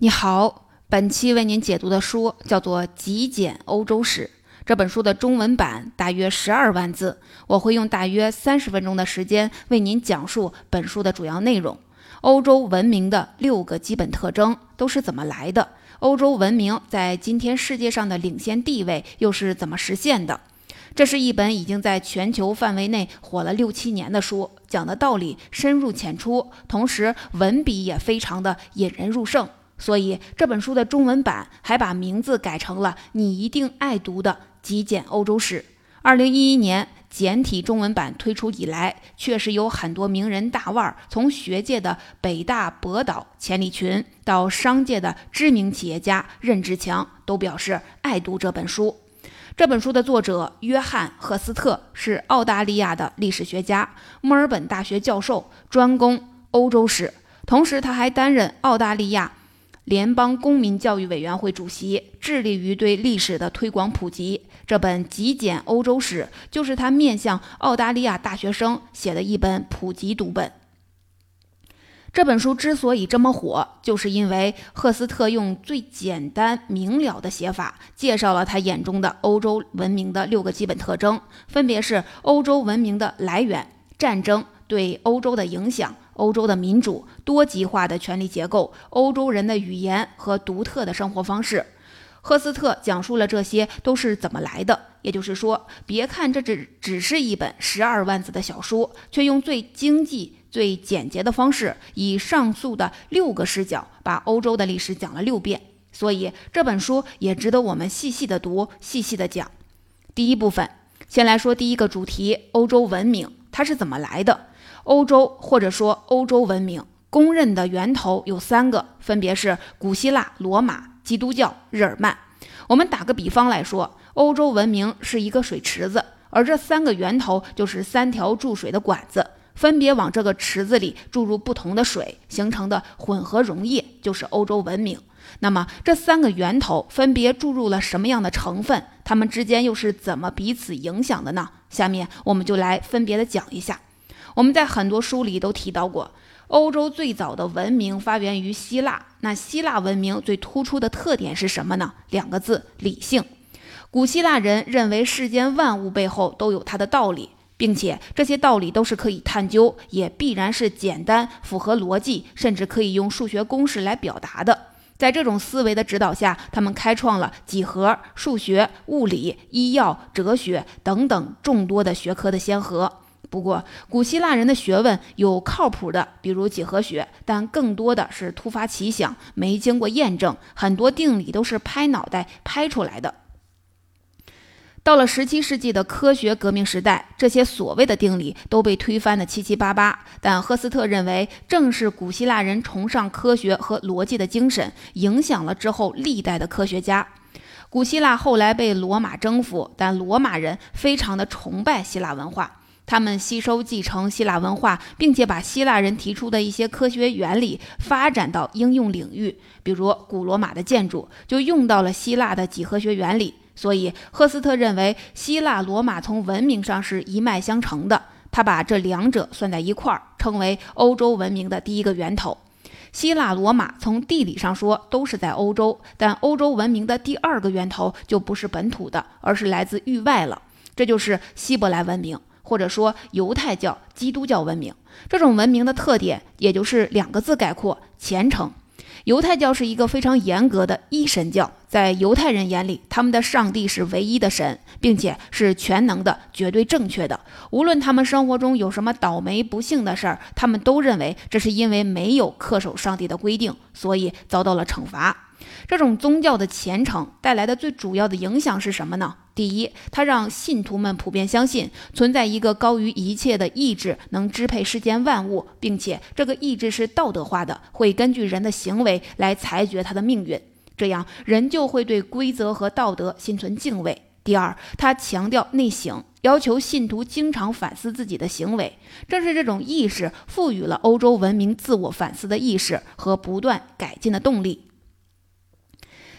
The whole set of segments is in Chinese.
你好，本期为您解读的书叫做《极简欧洲史》。这本书的中文版大约十二万字，我会用大约三十分钟的时间为您讲述本书的主要内容。欧洲文明的六个基本特征都是怎么来的？欧洲文明在今天世界上的领先地位又是怎么实现的？这是一本已经在全球范围内火了六七年的书，讲的道理深入浅出，同时文笔也非常的引人入胜。所以这本书的中文版还把名字改成了“你一定爱读的极简欧洲史”。二零一一年简体中文版推出以来，确实有很多名人大腕儿，从学界的北大博导钱理群到商界的知名企业家任志强，都表示爱读这本书。这本书的作者约翰·赫斯特是澳大利亚的历史学家，墨尔本大学教授，专攻欧洲史，同时他还担任澳大利亚。联邦公民教育委员会主席致力于对历史的推广普及。这本《极简欧洲史》就是他面向澳大利亚大学生写的一本普及读本。这本书之所以这么火，就是因为赫斯特用最简单明了的写法，介绍了他眼中的欧洲文明的六个基本特征，分别是欧洲文明的来源、战争对欧洲的影响。欧洲的民主、多极化的权力结构、欧洲人的语言和独特的生活方式，赫斯特讲述了这些都是怎么来的。也就是说，别看这只只是一本十二万字的小书，却用最经济、最简洁的方式，以上述的六个视角，把欧洲的历史讲了六遍。所以这本书也值得我们细细的读、细细的讲。第一部分，先来说第一个主题：欧洲文明，它是怎么来的？欧洲或者说欧洲文明公认的源头有三个，分别是古希腊、罗马、基督教、日耳曼。我们打个比方来说，欧洲文明是一个水池子，而这三个源头就是三条注水的管子，分别往这个池子里注入不同的水，形成的混合溶液就是欧洲文明。那么这三个源头分别注入了什么样的成分？它们之间又是怎么彼此影响的呢？下面我们就来分别的讲一下。我们在很多书里都提到过，欧洲最早的文明发源于希腊。那希腊文明最突出的特点是什么呢？两个字：理性。古希腊人认为世间万物背后都有它的道理，并且这些道理都是可以探究，也必然是简单、符合逻辑，甚至可以用数学公式来表达的。在这种思维的指导下，他们开创了几何、数学、物理、医药、哲学等等众多的学科的先河。不过，古希腊人的学问有靠谱的，比如几何学，但更多的是突发奇想，没经过验证，很多定理都是拍脑袋拍出来的。到了十七世纪的科学革命时代，这些所谓的定理都被推翻的七七八八。但赫斯特认为，正是古希腊人崇尚科学和逻辑的精神，影响了之后历代的科学家。古希腊后来被罗马征服，但罗马人非常的崇拜希腊文化。他们吸收继承希腊文化，并且把希腊人提出的一些科学原理发展到应用领域，比如古罗马的建筑就用到了希腊的几何学原理。所以，赫斯特认为希腊罗马从文明上是一脉相承的。他把这两者算在一块儿，称为欧洲文明的第一个源头。希腊罗马从地理上说都是在欧洲，但欧洲文明的第二个源头就不是本土的，而是来自域外了。这就是希伯来文明。或者说犹太教、基督教文明这种文明的特点，也就是两个字概括：虔诚。犹太教是一个非常严格的一神教，在犹太人眼里，他们的上帝是唯一的神，并且是全能的、绝对正确的。无论他们生活中有什么倒霉不幸的事儿，他们都认为这是因为没有恪守上帝的规定，所以遭到了惩罚。这种宗教的虔诚带来的最主要的影响是什么呢？第一，它让信徒们普遍相信存在一个高于一切的意志，能支配世间万物，并且这个意志是道德化的，会根据人的行为来裁决他的命运。这样，人就会对规则和道德心存敬畏。第二，他强调内省，要求信徒经常反思自己的行为。正是这种意识，赋予了欧洲文明自我反思的意识和不断改进的动力。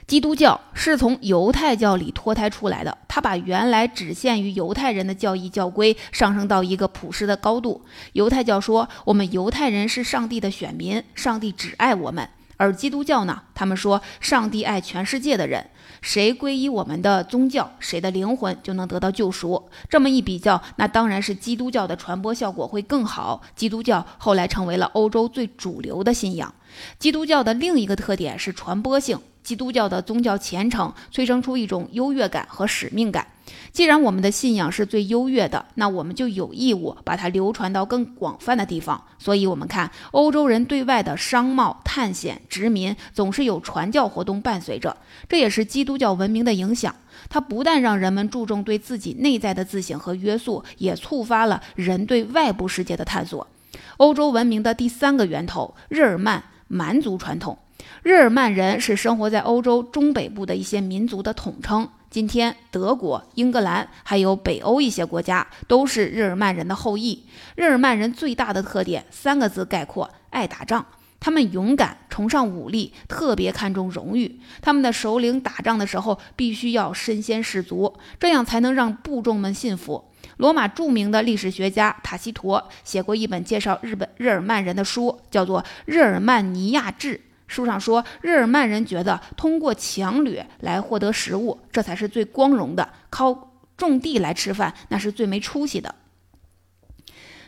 基督教是从犹太教里脱胎出来的，他把原来只限于犹太人的教义教规上升到一个普世的高度。犹太教说，我们犹太人是上帝的选民，上帝只爱我们；而基督教呢？他们说上帝爱全世界的人，谁皈依我们的宗教，谁的灵魂就能得到救赎。这么一比较，那当然是基督教的传播效果会更好。基督教后来成为了欧洲最主流的信仰。基督教的另一个特点是传播性。基督教的宗教虔诚催生出一种优越感和使命感。既然我们的信仰是最优越的，那我们就有义务把它流传到更广泛的地方。所以，我们看欧洲人对外的商贸、探险、殖民，总是有传教活动伴随着。这也是基督教文明的影响。它不但让人们注重对自己内在的自省和约束，也触发了人对外部世界的探索。欧洲文明的第三个源头——日耳曼蛮族传统。日耳曼人是生活在欧洲中北部的一些民族的统称。今天，德国、英格兰还有北欧一些国家都是日耳曼人的后裔。日耳曼人最大的特点，三个字概括：爱打仗。他们勇敢，崇尚武力，特别看重荣誉。他们的首领打仗的时候必须要身先士卒，这样才能让部众们信服。罗马著名的历史学家塔西佗写过一本介绍日本日耳曼人的书，叫做《日耳曼尼亚志》。书上说，日耳曼人觉得通过强掠来获得食物，这才是最光荣的；靠种地来吃饭，那是最没出息的。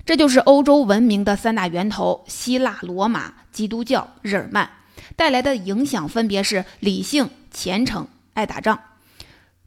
这就是欧洲文明的三大源头：希腊、罗马、基督教、日耳曼带来的影响，分别是理性、虔诚、爱打仗。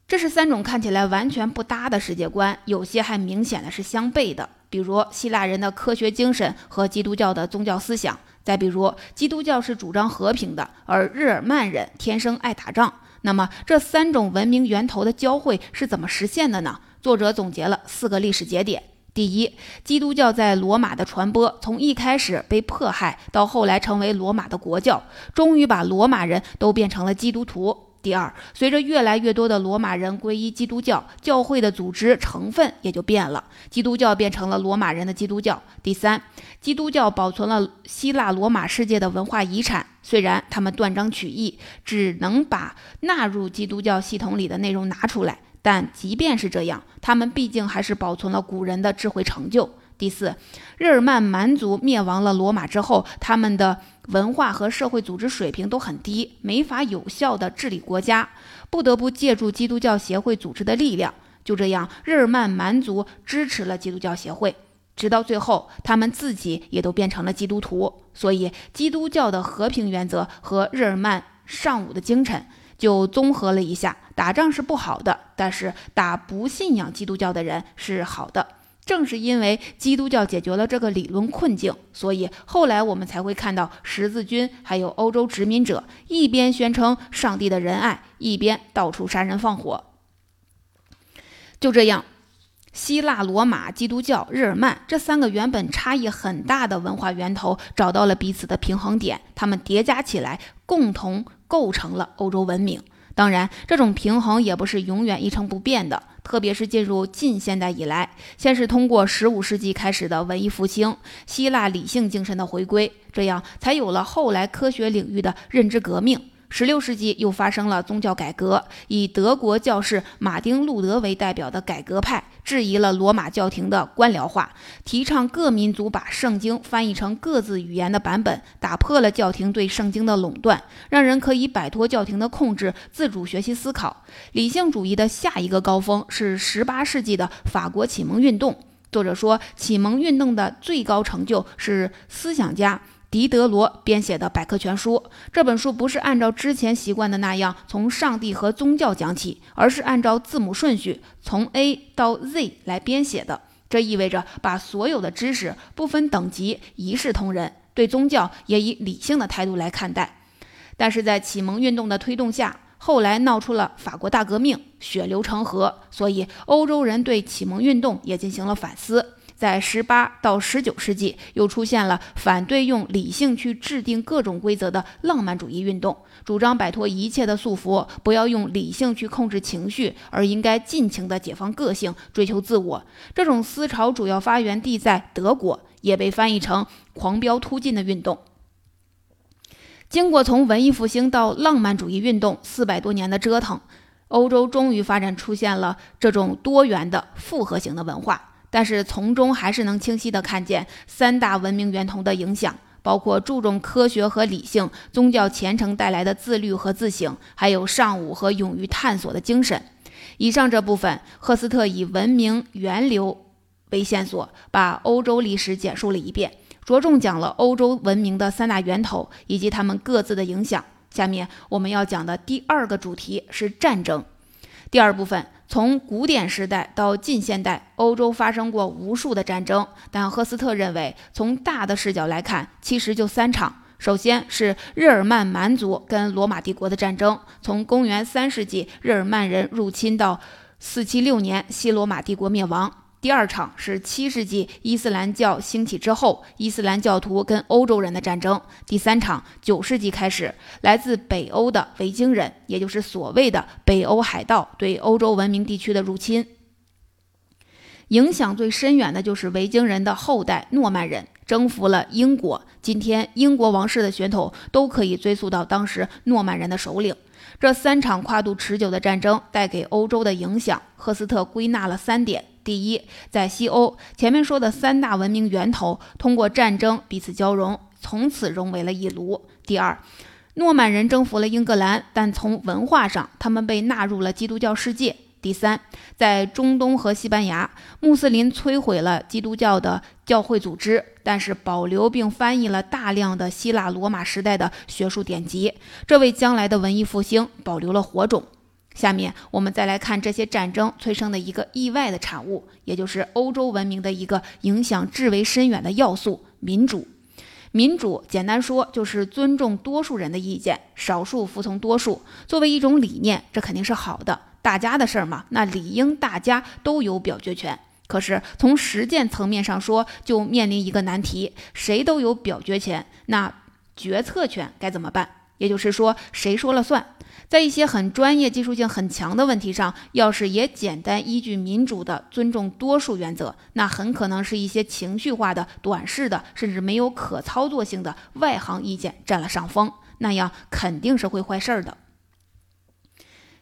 这是三种看起来完全不搭的世界观，有些还明显的是相悖的。比如希腊人的科学精神和基督教的宗教思想。再比如，基督教是主张和平的，而日耳曼人天生爱打仗。那么，这三种文明源头的交汇是怎么实现的呢？作者总结了四个历史节点：第一，基督教在罗马的传播，从一开始被迫害，到后来成为罗马的国教，终于把罗马人都变成了基督徒。第二，随着越来越多的罗马人皈依基督教，教会的组织成分也就变了，基督教变成了罗马人的基督教。第三，基督教保存了希腊罗马世界的文化遗产，虽然他们断章取义，只能把纳入基督教系统里的内容拿出来，但即便是这样，他们毕竟还是保存了古人的智慧成就。第四，日耳曼蛮族灭亡了罗马之后，他们的文化和社会组织水平都很低，没法有效地治理国家，不得不借助基督教协会组织的力量。就这样，日耳曼蛮族支持了基督教协会，直到最后，他们自己也都变成了基督徒。所以，基督教的和平原则和日耳曼尚武的精神就综合了一下：打仗是不好的，但是打不信仰基督教的人是好的。正是因为基督教解决了这个理论困境，所以后来我们才会看到十字军还有欧洲殖民者一边宣称上帝的仁爱，一边到处杀人放火。就这样，希腊、罗马、基督教、日耳曼这三个原本差异很大的文化源头找到了彼此的平衡点，它们叠加起来，共同构成了欧洲文明。当然，这种平衡也不是永远一成不变的。特别是进入近现代以来，先是通过十五世纪开始的文艺复兴，希腊理性精神的回归，这样才有了后来科学领域的认知革命。十六世纪又发生了宗教改革，以德国教士马丁·路德为代表的改革派质疑了罗马教廷的官僚化，提倡各民族把圣经翻译成各自语言的版本，打破了教廷对圣经的垄断，让人可以摆脱教廷的控制，自主学习思考。理性主义的下一个高峰是十八世纪的法国启蒙运动。作者说，启蒙运动的最高成就是思想家。狄德罗编写的百科全书，这本书不是按照之前习惯的那样从上帝和宗教讲起，而是按照字母顺序从 A 到 Z 来编写的。这意味着把所有的知识不分等级一视同仁，对宗教也以理性的态度来看待。但是在启蒙运动的推动下，后来闹出了法国大革命，血流成河，所以欧洲人对启蒙运动也进行了反思。在十八到十九世纪，又出现了反对用理性去制定各种规则的浪漫主义运动，主张摆脱一切的束缚，不要用理性去控制情绪，而应该尽情的解放个性，追求自我。这种思潮主要发源地在德国，也被翻译成“狂飙突进”的运动。经过从文艺复兴到浪漫主义运动四百多年的折腾，欧洲终于发展出现了这种多元的复合型的文化。但是从中还是能清晰地看见三大文明源头的影响，包括注重科学和理性、宗教虔诚带来的自律和自省，还有尚武和勇于探索的精神。以上这部分，赫斯特以文明源流为线索，把欧洲历史简述了一遍，着重讲了欧洲文明的三大源头以及他们各自的影响。下面我们要讲的第二个主题是战争。第二部分，从古典时代到近现代，欧洲发生过无数的战争，但赫斯特认为，从大的视角来看，其实就三场。首先是日耳曼蛮族跟罗马帝国的战争，从公元三世纪日耳曼人入侵到四七六年西罗马帝国灭亡。第二场是七世纪伊斯兰教兴起之后，伊斯兰教徒跟欧洲人的战争。第三场九世纪开始，来自北欧的维京人，也就是所谓的北欧海盗对欧洲文明地区的入侵。影响最深远的就是维京人的后代诺曼人。征服了英国，今天英国王室的血统都可以追溯到当时诺曼人的首领。这三场跨度持久的战争带给欧洲的影响，赫斯特归纳了三点：第一，在西欧，前面说的三大文明源头通过战争彼此交融，从此融为了一炉；第二，诺曼人征服了英格兰，但从文化上，他们被纳入了基督教世界。第三，在中东和西班牙，穆斯林摧毁了基督教的教会组织，但是保留并翻译了大量的希腊罗马时代的学术典籍，这为将来的文艺复兴保留了火种。下面我们再来看这些战争催生的一个意外的产物，也就是欧洲文明的一个影响至为深远的要素——民主。民主简单说就是尊重多数人的意见，少数服从多数。作为一种理念，这肯定是好的。大家的事儿嘛，那理应大家都有表决权。可是从实践层面上说，就面临一个难题：谁都有表决权，那决策权该怎么办？也就是说，谁说了算？在一些很专业、技术性很强的问题上，要是也简单依据民主的尊重多数原则，那很可能是一些情绪化的、短视的，甚至没有可操作性的外行意见占了上风，那样肯定是会坏事儿的。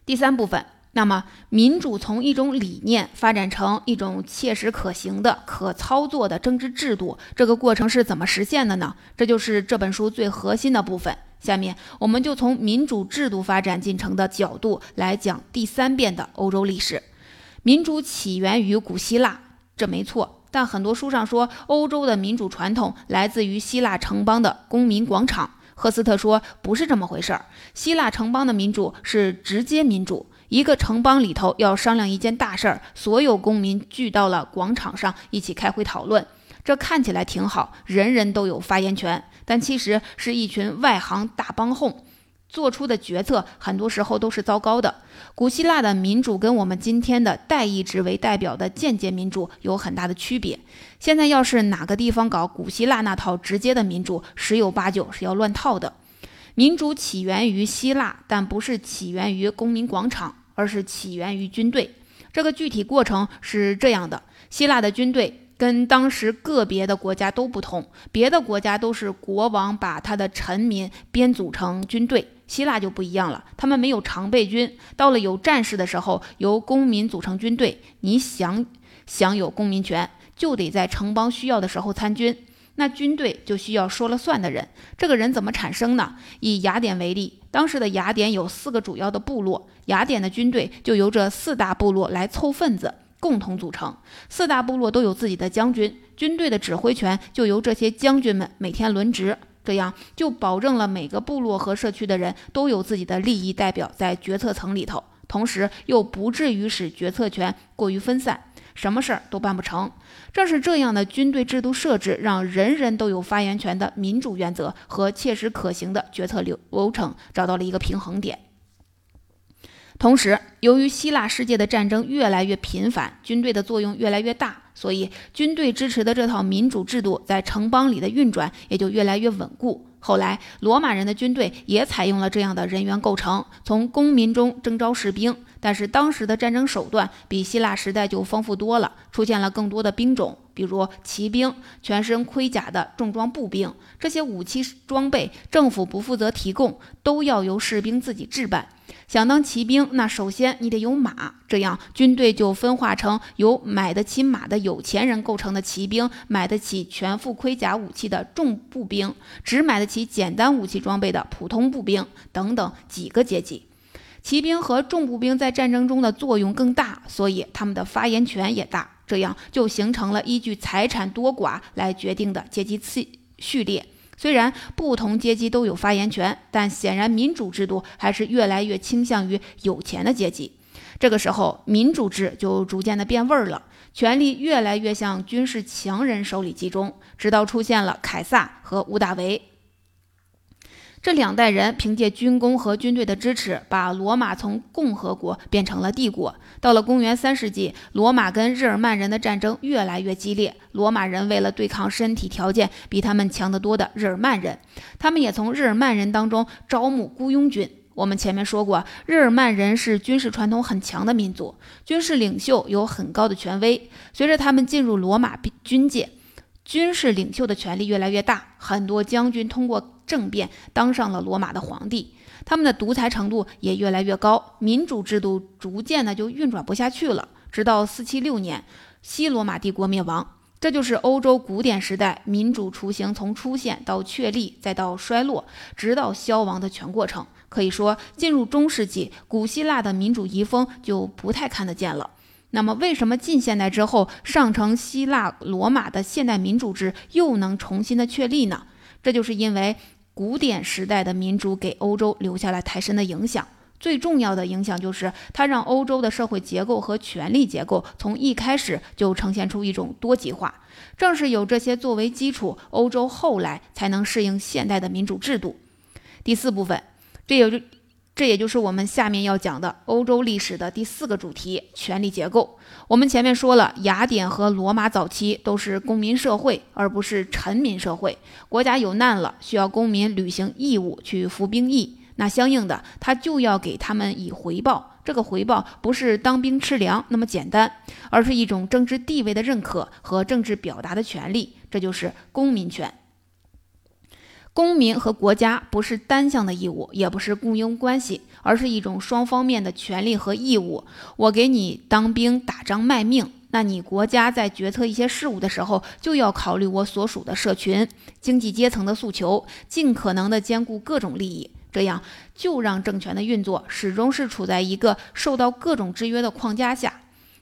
第三部分。那么，民主从一种理念发展成一种切实可行的、可操作的政治制度，这个过程是怎么实现的呢？这就是这本书最核心的部分。下面，我们就从民主制度发展进程的角度来讲第三遍的欧洲历史。民主起源于古希腊，这没错。但很多书上说，欧洲的民主传统来自于希腊城邦的公民广场。赫斯特说，不是这么回事儿。希腊城邦的民主是直接民主。一个城邦里头要商量一件大事儿，所有公民聚到了广场上一起开会讨论。这看起来挺好，人人都有发言权，但其实是一群外行大帮哄做出的决策，很多时候都是糟糕的。古希腊的民主跟我们今天的代议制为代表的间接民主有很大的区别。现在要是哪个地方搞古希腊那套直接的民主，十有八九是要乱套的。民主起源于希腊，但不是起源于公民广场。而是起源于军队，这个具体过程是这样的：希腊的军队跟当时个别的国家都不同，别的国家都是国王把他的臣民编组成军队，希腊就不一样了，他们没有常备军，到了有战事的时候，由公民组成军队，你想享有公民权，就得在城邦需要的时候参军。那军队就需要说了算的人，这个人怎么产生呢？以雅典为例，当时的雅典有四个主要的部落，雅典的军队就由这四大部落来凑份子，共同组成。四大部落都有自己的将军，军队的指挥权就由这些将军们每天轮值，这样就保证了每个部落和社区的人都有自己的利益代表在决策层里头，同时又不至于使决策权过于分散。什么事儿都办不成，正是这样的军队制度设置，让人人都有发言权的民主原则和切实可行的决策流流程找到了一个平衡点。同时，由于希腊世界的战争越来越频繁，军队的作用越来越大，所以军队支持的这套民主制度在城邦里的运转也就越来越稳固。后来，罗马人的军队也采用了这样的人员构成，从公民中征召士兵。但是当时的战争手段比希腊时代就丰富多了，出现了更多的兵种，比如骑兵、全身盔甲的重装步兵。这些武器装备政府不负责提供，都要由士兵自己置办。想当骑兵，那首先你得有马，这样军队就分化成由买得起马的有钱人构成的骑兵，买得起全副盔甲武器的重步兵，只买得起简单武器装备的普通步兵等等几个阶级。骑兵和重步兵在战争中的作用更大，所以他们的发言权也大。这样就形成了依据财产多寡来决定的阶级次序列。虽然不同阶级都有发言权，但显然民主制度还是越来越倾向于有钱的阶级。这个时候，民主制就逐渐的变味儿了，权力越来越向军事强人手里集中，直到出现了凯撒和屋大维。这两代人凭借军功和军队的支持，把罗马从共和国变成了帝国。到了公元三世纪，罗马跟日耳曼人的战争越来越激烈。罗马人为了对抗身体条件比他们强得多的日耳曼人，他们也从日耳曼人当中招募雇佣军。我们前面说过，日耳曼人是军事传统很强的民族，军事领袖有很高的权威。随着他们进入罗马军界，军事领袖的权力越来越大，很多将军通过。政变当上了罗马的皇帝，他们的独裁程度也越来越高，民主制度逐渐的就运转不下去了。直到四七六年，西罗马帝国灭亡，这就是欧洲古典时代民主雏形从出现到确立再到衰落，直到消亡的全过程。可以说，进入中世纪，古希腊的民主遗风就不太看得见了。那么，为什么近现代之后，上承希腊罗马的现代民主制又能重新的确立呢？这就是因为古典时代的民主给欧洲留下了太深的影响。最重要的影响就是，它让欧洲的社会结构和权力结构从一开始就呈现出一种多极化。正是有这些作为基础，欧洲后来才能适应现代的民主制度。第四部分，这也就。这也就是我们下面要讲的欧洲历史的第四个主题——权力结构。我们前面说了，雅典和罗马早期都是公民社会，而不是臣民社会。国家有难了，需要公民履行义务去服兵役，那相应的，他就要给他们以回报。这个回报不是当兵吃粮那么简单，而是一种政治地位的认可和政治表达的权利，这就是公民权。公民和国家不是单向的义务，也不是雇佣关系，而是一种双方面的权利和义务。我给你当兵打仗卖命，那你国家在决策一些事务的时候，就要考虑我所属的社群、经济阶层的诉求，尽可能的兼顾各种利益，这样就让政权的运作始终是处在一个受到各种制约的框架下。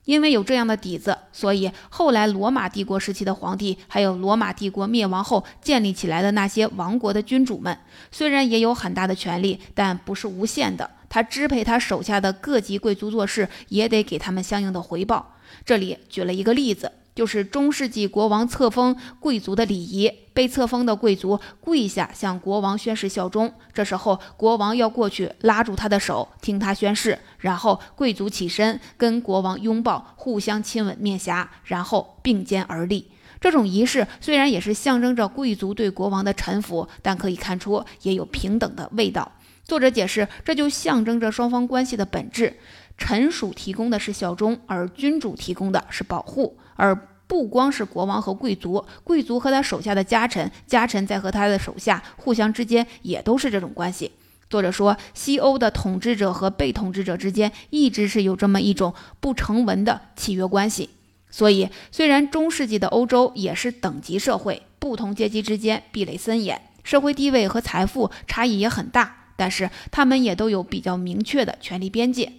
因为有这样的底子，所以后来罗马帝国时期的皇帝，还有罗马帝国灭亡后建立起来的那些王国的君主们，虽然也有很大的权力，但不是无限的。他支配他手下的各级贵族做事，也得给他们相应的回报。这里举了一个例子。就是中世纪国王册封贵族的礼仪，被册封的贵族跪下向国王宣誓效忠。这时候，国王要过去拉住他的手，听他宣誓，然后贵族起身跟国王拥抱，互相亲吻面颊，然后并肩而立。这种仪式虽然也是象征着贵族对国王的臣服，但可以看出也有平等的味道。作者解释，这就象征着双方关系的本质：臣属提供的是效忠，而君主提供的是保护。而不光是国王和贵族，贵族和他手下的家臣，家臣在和他的手下互相之间也都是这种关系。作者说，西欧的统治者和被统治者之间一直是有这么一种不成文的契约关系。所以，虽然中世纪的欧洲也是等级社会，不同阶级之间壁垒森严，社会地位和财富差异也很大，但是他们也都有比较明确的权利边界。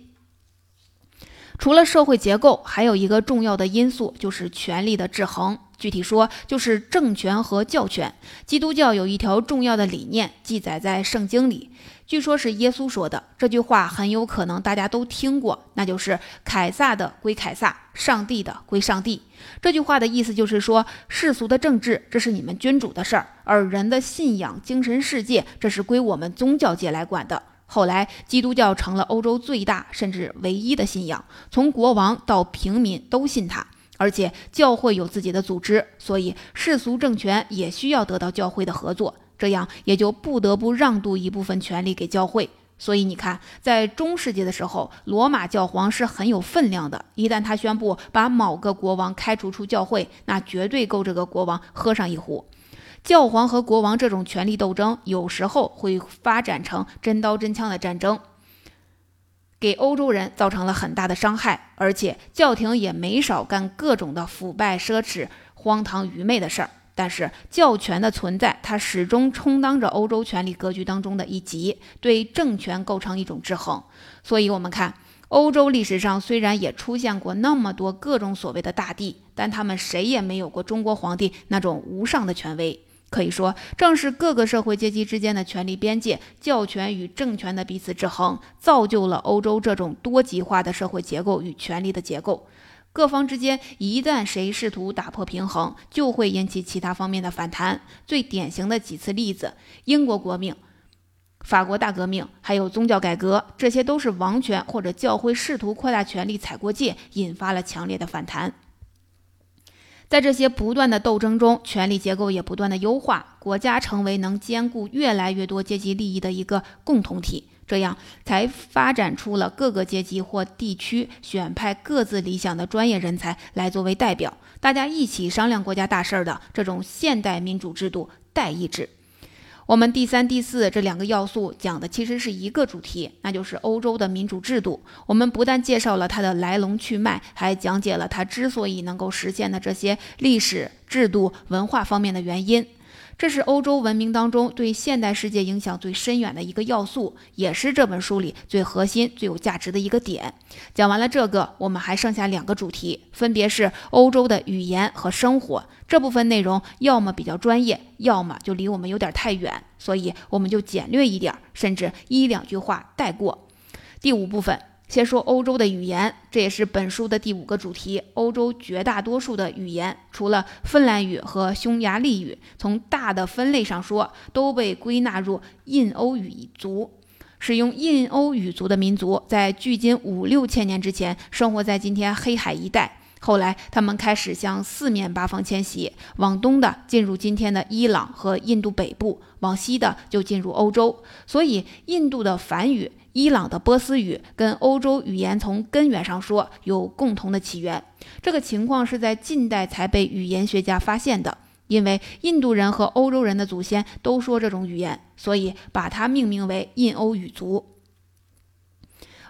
除了社会结构，还有一个重要的因素就是权力的制衡。具体说，就是政权和教权。基督教有一条重要的理念，记载在圣经里，据说是耶稣说的。这句话很有可能大家都听过，那就是“凯撒的归凯撒，上帝的归上帝”。这句话的意思就是说，世俗的政治这是你们君主的事儿，而人的信仰、精神世界这是归我们宗教界来管的。后来，基督教成了欧洲最大甚至唯一的信仰，从国王到平民都信它。而且，教会有自己的组织，所以世俗政权也需要得到教会的合作，这样也就不得不让渡一部分权力给教会。所以，你看，在中世纪的时候，罗马教皇是很有分量的。一旦他宣布把某个国王开除出教会，那绝对够这个国王喝上一壶。教皇和国王这种权力斗争，有时候会发展成真刀真枪的战争。给欧洲人造成了很大的伤害，而且教廷也没少干各种的腐败、奢侈、荒唐、愚昧的事儿。但是教权的存在，它始终充当着欧洲权力格局当中的一极，对政权构成一种制衡。所以，我们看欧洲历史上虽然也出现过那么多各种所谓的大帝，但他们谁也没有过中国皇帝那种无上的权威。可以说，正是各个社会阶级之间的权力边界、教权与政权的彼此制衡，造就了欧洲这种多极化的社会结构与权力的结构。各方之间一旦谁试图打破平衡，就会引起其他方面的反弹。最典型的几次例子：英国革命、法国大革命，还有宗教改革，这些都是王权或者教会试图扩大权力、踩过界，引发了强烈的反弹。在这些不断的斗争中，权力结构也不断的优化，国家成为能兼顾越来越多阶级利益的一个共同体，这样才发展出了各个阶级或地区选派各自理想的专业人才来作为代表，大家一起商量国家大事儿的这种现代民主制度——代议制。我们第三、第四这两个要素讲的其实是一个主题，那就是欧洲的民主制度。我们不但介绍了它的来龙去脉，还讲解了它之所以能够实现的这些历史、制度、文化方面的原因。这是欧洲文明当中对现代世界影响最深远的一个要素，也是这本书里最核心、最有价值的一个点。讲完了这个，我们还剩下两个主题，分别是欧洲的语言和生活。这部分内容要么比较专业，要么就离我们有点太远，所以我们就简略一点，甚至一两句话带过。第五部分。先说欧洲的语言，这也是本书的第五个主题。欧洲绝大多数的语言，除了芬兰语和匈牙利语，从大的分类上说，都被归纳入印欧语族。使用印欧语族的民族，在距今五六千年之前，生活在今天黑海一带。后来，他们开始向四面八方迁徙，往东的进入今天的伊朗和印度北部，往西的就进入欧洲。所以，印度的梵语。伊朗的波斯语跟欧洲语言从根源上说有共同的起源，这个情况是在近代才被语言学家发现的。因为印度人和欧洲人的祖先都说这种语言，所以把它命名为印欧语族。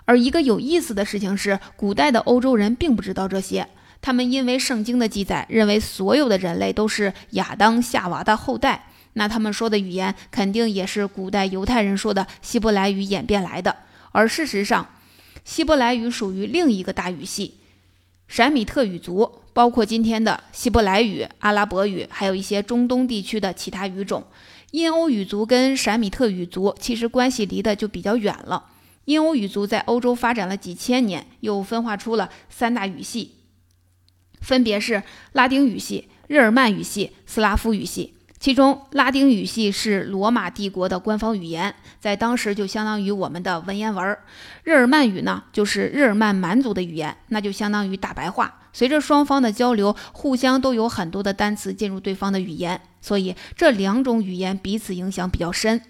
而一个有意思的事情是，古代的欧洲人并不知道这些，他们因为圣经的记载，认为所有的人类都是亚当夏娃的后代。那他们说的语言肯定也是古代犹太人说的希伯来语演变来的，而事实上，希伯来语属于另一个大语系——闪米特语族，包括今天的希伯来语、阿拉伯语，还有一些中东地区的其他语种。印欧语族跟闪米特语族其实关系离得就比较远了。印欧语族在欧洲发展了几千年，又分化出了三大语系，分别是拉丁语系、日耳曼语系、斯拉夫语系。其中，拉丁语系是罗马帝国的官方语言，在当时就相当于我们的文言文。日耳曼语呢，就是日耳曼蛮族的语言，那就相当于大白话。随着双方的交流，互相都有很多的单词进入对方的语言，所以这两种语言彼此影响比较深。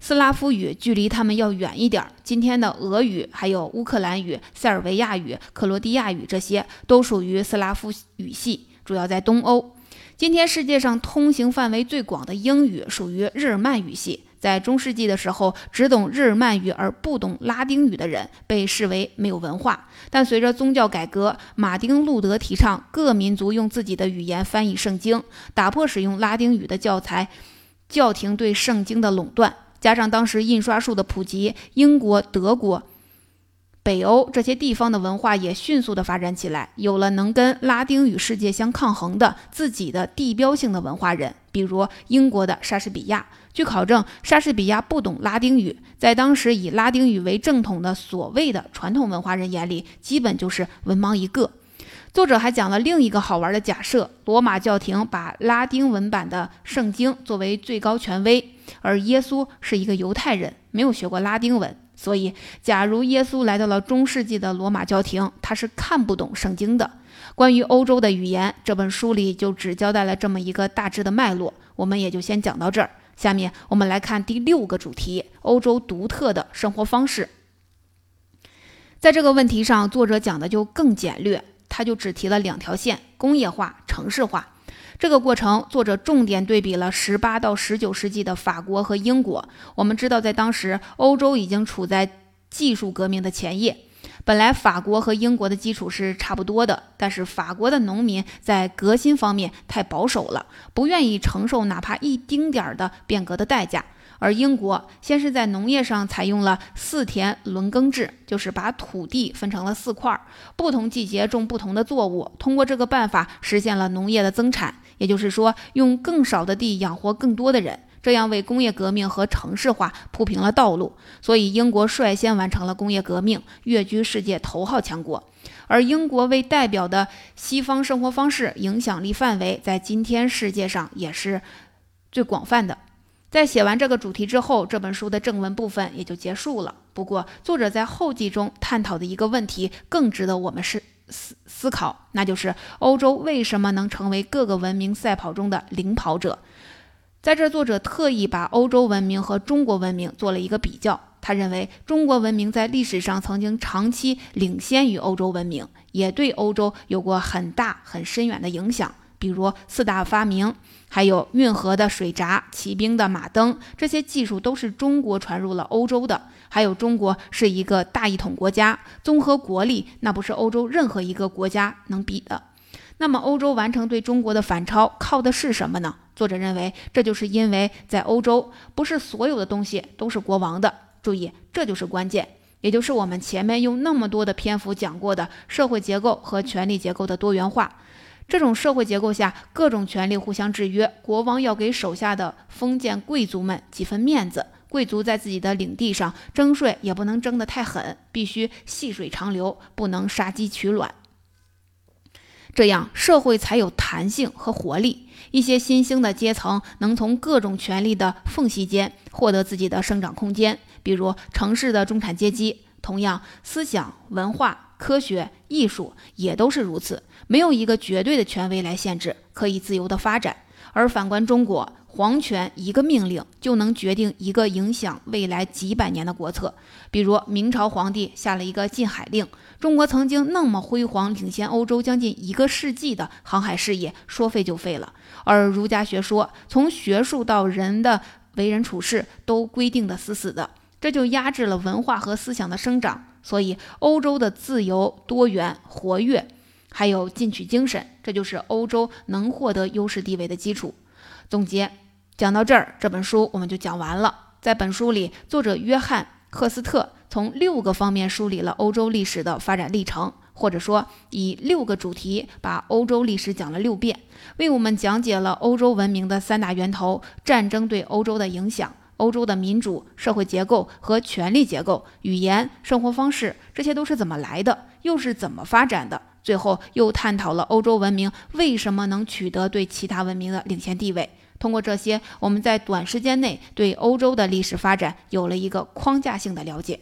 斯拉夫语距离他们要远一点，今天的俄语、还有乌克兰语、塞尔维亚语、克罗地亚语，这些都属于斯拉夫语系，主要在东欧。今天世界上通行范围最广的英语属于日耳曼语系。在中世纪的时候，只懂日耳曼语而不懂拉丁语的人被视为没有文化。但随着宗教改革，马丁·路德提倡各民族用自己的语言翻译圣经，打破使用拉丁语的教材，教廷对圣经的垄断，加上当时印刷术的普及，英国、德国。北欧这些地方的文化也迅速的发展起来，有了能跟拉丁语世界相抗衡的自己的地标性的文化人，比如英国的莎士比亚。据考证，莎士比亚不懂拉丁语，在当时以拉丁语为正统的所谓的传统文化人眼里，基本就是文盲一个。作者还讲了另一个好玩的假设：罗马教廷把拉丁文版的圣经作为最高权威，而耶稣是一个犹太人，没有学过拉丁文。所以，假如耶稣来到了中世纪的罗马教廷，他是看不懂圣经的。关于欧洲的语言，这本书里就只交代了这么一个大致的脉络，我们也就先讲到这儿。下面我们来看第六个主题：欧洲独特的生活方式。在这个问题上，作者讲的就更简略，他就只提了两条线：工业化、城市化。这个过程，作者重点对比了十八到十九世纪的法国和英国。我们知道，在当时，欧洲已经处在技术革命的前夜。本来法国和英国的基础是差不多的，但是法国的农民在革新方面太保守了，不愿意承受哪怕一丁点儿的变革的代价。而英国先是在农业上采用了四田轮耕制，就是把土地分成了四块，不同季节种不同的作物，通过这个办法实现了农业的增产，也就是说，用更少的地养活更多的人。这样为工业革命和城市化铺平了道路，所以英国率先完成了工业革命，跃居世界头号强国。而英国为代表的西方生活方式影响力范围，在今天世界上也是最广泛的。在写完这个主题之后，这本书的正文部分也就结束了。不过，作者在后记中探讨的一个问题更值得我们是思思考，那就是欧洲为什么能成为各个文明赛跑中的领跑者。在这，作者特意把欧洲文明和中国文明做了一个比较。他认为，中国文明在历史上曾经长期领先于欧洲文明，也对欧洲有过很大很深远的影响。比如四大发明，还有运河的水闸、骑兵的马灯，这些技术都是中国传入了欧洲的。还有，中国是一个大一统国家，综合国力，那不是欧洲任何一个国家能比的。那么，欧洲完成对中国的反超，靠的是什么呢？作者认为，这就是因为在欧洲，不是所有的东西都是国王的。注意，这就是关键，也就是我们前面用那么多的篇幅讲过的社会结构和权力结构的多元化。这种社会结构下，各种权力互相制约，国王要给手下的封建贵族们几分面子。贵族在自己的领地上征税，也不能征得太狠，必须细水长流，不能杀鸡取卵。这样社会才有弹性和活力，一些新兴的阶层能从各种权力的缝隙间获得自己的生长空间，比如城市的中产阶级。同样，思想、文化、科学、艺术也都是如此，没有一个绝对的权威来限制，可以自由的发展。而反观中国，皇权一个命令就能决定一个影响未来几百年的国策。比如明朝皇帝下了一个禁海令，中国曾经那么辉煌、领先欧洲将近一个世纪的航海事业，说废就废了。而儒家学说从学术到人的为人处事都规定的死死的，这就压制了文化和思想的生长。所以，欧洲的自由、多元、活跃。还有进取精神，这就是欧洲能获得优势地位的基础。总结讲到这儿，这本书我们就讲完了。在本书里，作者约翰·赫斯特从六个方面梳理了欧洲历史的发展历程，或者说以六个主题把欧洲历史讲了六遍，为我们讲解了欧洲文明的三大源头、战争对欧洲的影响、欧洲的民主社会结构和权力结构、语言、生活方式，这些都是怎么来的，又是怎么发展的。最后又探讨了欧洲文明为什么能取得对其他文明的领先地位。通过这些，我们在短时间内对欧洲的历史发展有了一个框架性的了解。